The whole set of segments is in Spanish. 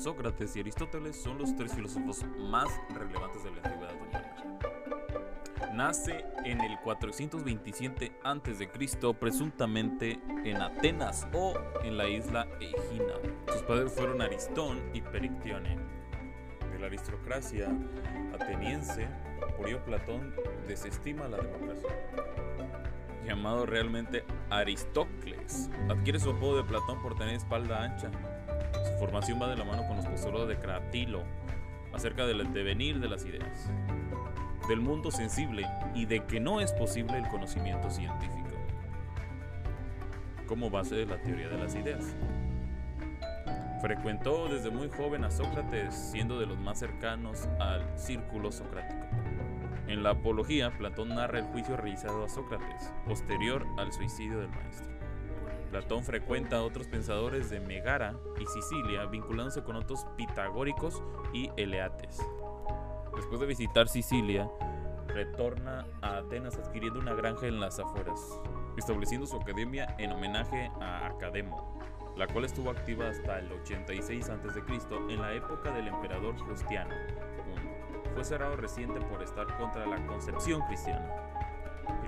Sócrates y Aristóteles son los tres filósofos más relevantes de la antigüedad. Nace en el 427 a.C., presuntamente en Atenas o en la isla Egina. Sus padres fueron Aristón y Perictione. De la aristocracia ateniense, murió Platón desestima la democracia llamado realmente Aristócles. Adquiere su apodo de Platón por tener espalda ancha. Su formación va de la mano con los postulados de Cratilo acerca del devenir de las ideas, del mundo sensible y de que no es posible el conocimiento científico como base de la teoría de las ideas. Frecuentó desde muy joven a Sócrates, siendo de los más cercanos al círculo socrático. En la Apología, Platón narra el juicio realizado a Sócrates, posterior al suicidio del maestro. Platón frecuenta a otros pensadores de Megara y Sicilia, vinculándose con otros pitagóricos y eleates. Después de visitar Sicilia, retorna a Atenas adquiriendo una granja en las afueras, estableciendo su academia en homenaje a Academo, la cual estuvo activa hasta el 86 a.C. en la época del emperador Justiano fue cerrado reciente por estar contra la concepción cristiana.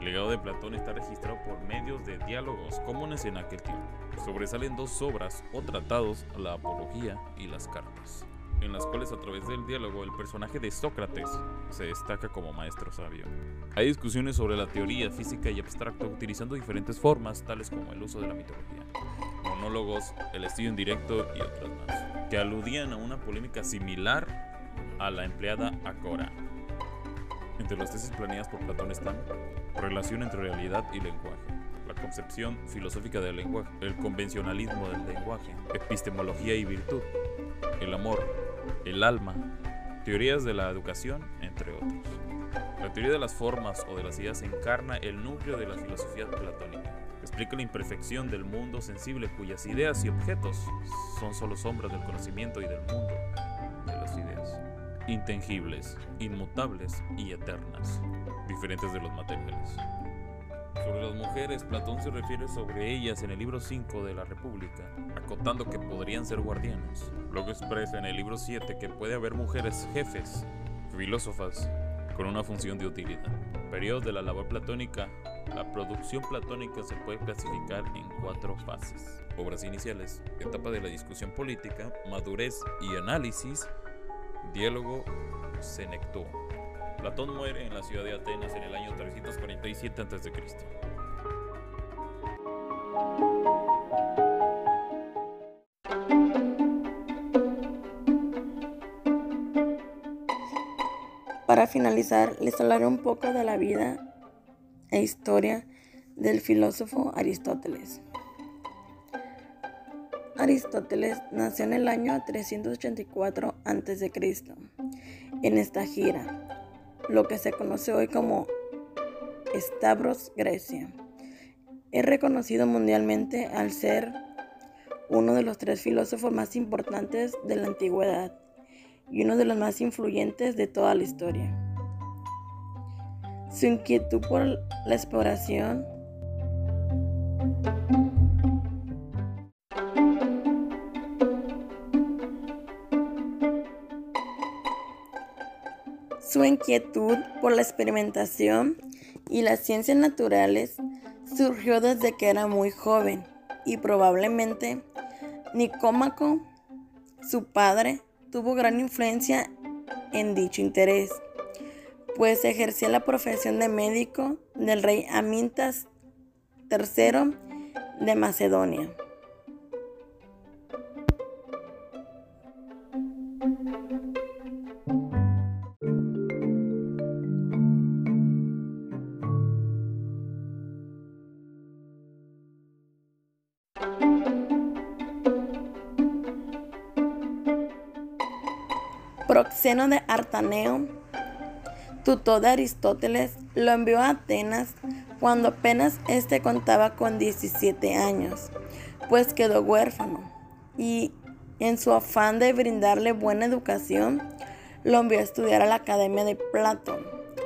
El legado de Platón está registrado por medios de diálogos comunes en aquel tiempo. Sobresalen dos obras o tratados, la Apología y las Cartas, en las cuales a través del diálogo el personaje de Sócrates se destaca como maestro sabio. Hay discusiones sobre la teoría física y abstracto utilizando diferentes formas, tales como el uso de la mitología, monólogos, el estudio en directo y otras más, que aludían a una polémica similar a la empleada Acora. Entre las tesis planeadas por Platón están relación entre realidad y lenguaje, la concepción filosófica del lenguaje, el convencionalismo del lenguaje, epistemología y virtud, el amor, el alma, teorías de la educación, entre otros. La teoría de las formas o de las ideas encarna el núcleo de la filosofía platónica. Explica la imperfección del mundo sensible cuyas ideas y objetos son solo sombras del conocimiento y del mundo intangibles, inmutables y eternas, diferentes de los materiales. Sobre las mujeres, Platón se refiere sobre ellas en el libro 5 de la República, acotando que podrían ser guardianas. Luego expresa en el libro 7 que puede haber mujeres jefes, filósofas, con una función de utilidad. Periodo de la labor platónica. La producción platónica se puede clasificar en cuatro fases. Obras iniciales, etapa de la discusión política, madurez y análisis, Diálogo Senectuo. Platón muere en la ciudad de Atenas en el año 347 a.C. Para finalizar, les hablaré un poco de la vida e historia del filósofo Aristóteles. Aristóteles nació en el año 384 a.C. en esta gira, lo que se conoce hoy como Stavros, Grecia. Es reconocido mundialmente al ser uno de los tres filósofos más importantes de la antigüedad y uno de los más influyentes de toda la historia. Su inquietud por la exploración Su inquietud por la experimentación y las ciencias naturales surgió desde que era muy joven y probablemente Nicómaco, su padre, tuvo gran influencia en dicho interés, pues ejercía la profesión de médico del rey Amintas III de Macedonia. Proxeno de Artaneo, tutor de Aristóteles, lo envió a Atenas cuando apenas éste contaba con 17 años, pues quedó huérfano y en su afán de brindarle buena educación, lo envió a estudiar a la Academia de Platón.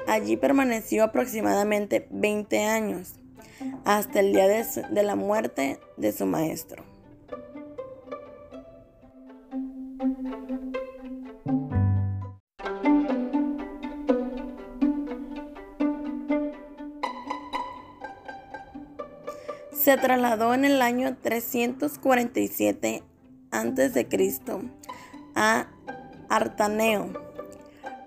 Allí permaneció aproximadamente 20 años, hasta el día de, de la muerte de su maestro. Se trasladó en el año 347 a.C. a Artaneo,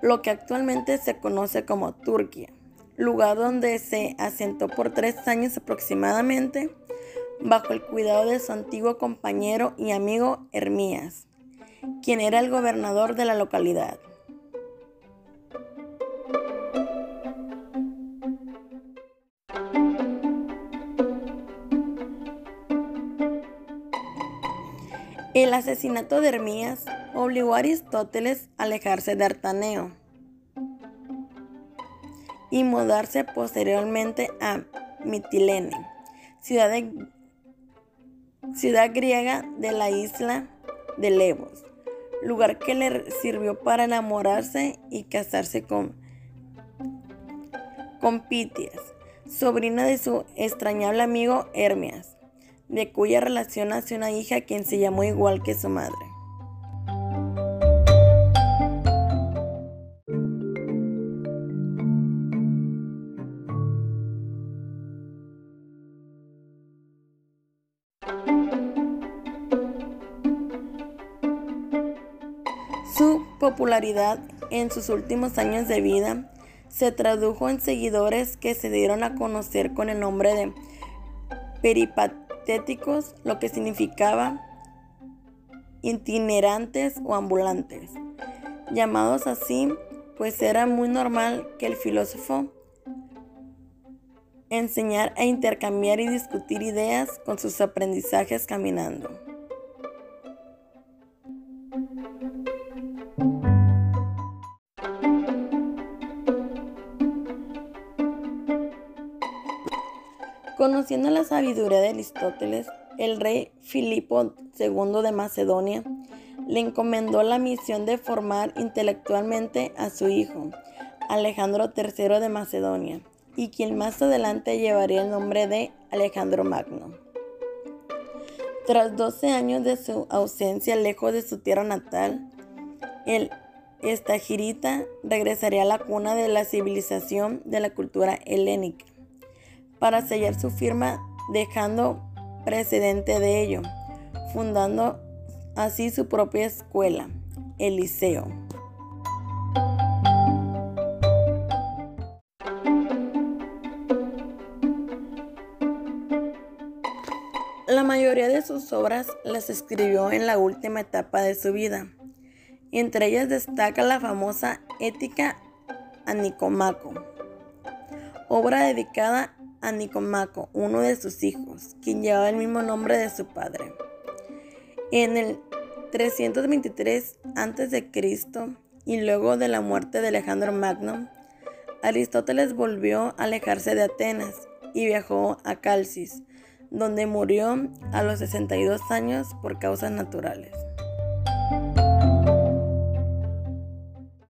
lo que actualmente se conoce como Turquía, lugar donde se asentó por tres años aproximadamente bajo el cuidado de su antiguo compañero y amigo Hermías, quien era el gobernador de la localidad. El asesinato de Hermías obligó a Aristóteles a alejarse de Artaneo y mudarse posteriormente a Mitilene, ciudad, griega de la isla de Levos, lugar que le sirvió para enamorarse y casarse con, con Pitias, sobrina de su extrañable amigo Hermias de cuya relación nació una hija quien se llamó igual que su madre. Su popularidad en sus últimos años de vida se tradujo en seguidores que se dieron a conocer con el nombre de Peripat lo que significaba itinerantes o ambulantes. Llamados así, pues era muy normal que el filósofo enseñar a intercambiar y discutir ideas con sus aprendizajes caminando. La sabiduría de Aristóteles, el rey Filipo II de Macedonia le encomendó la misión de formar intelectualmente a su hijo, Alejandro III de Macedonia, y quien más adelante llevaría el nombre de Alejandro Magno. Tras 12 años de su ausencia lejos de su tierra natal, el estagirita regresaría a la cuna de la civilización de la cultura helénica para sellar su firma dejando precedente de ello, fundando así su propia escuela, el Liceo. La mayoría de sus obras las escribió en la última etapa de su vida. Entre ellas destaca la famosa Ética a Nicomaco, obra dedicada a Nicomaco, uno de sus hijos, quien llevaba el mismo nombre de su padre. En el 323 a.C. y luego de la muerte de Alejandro Magno, Aristóteles volvió a alejarse de Atenas y viajó a Calcis, donde murió a los 62 años por causas naturales.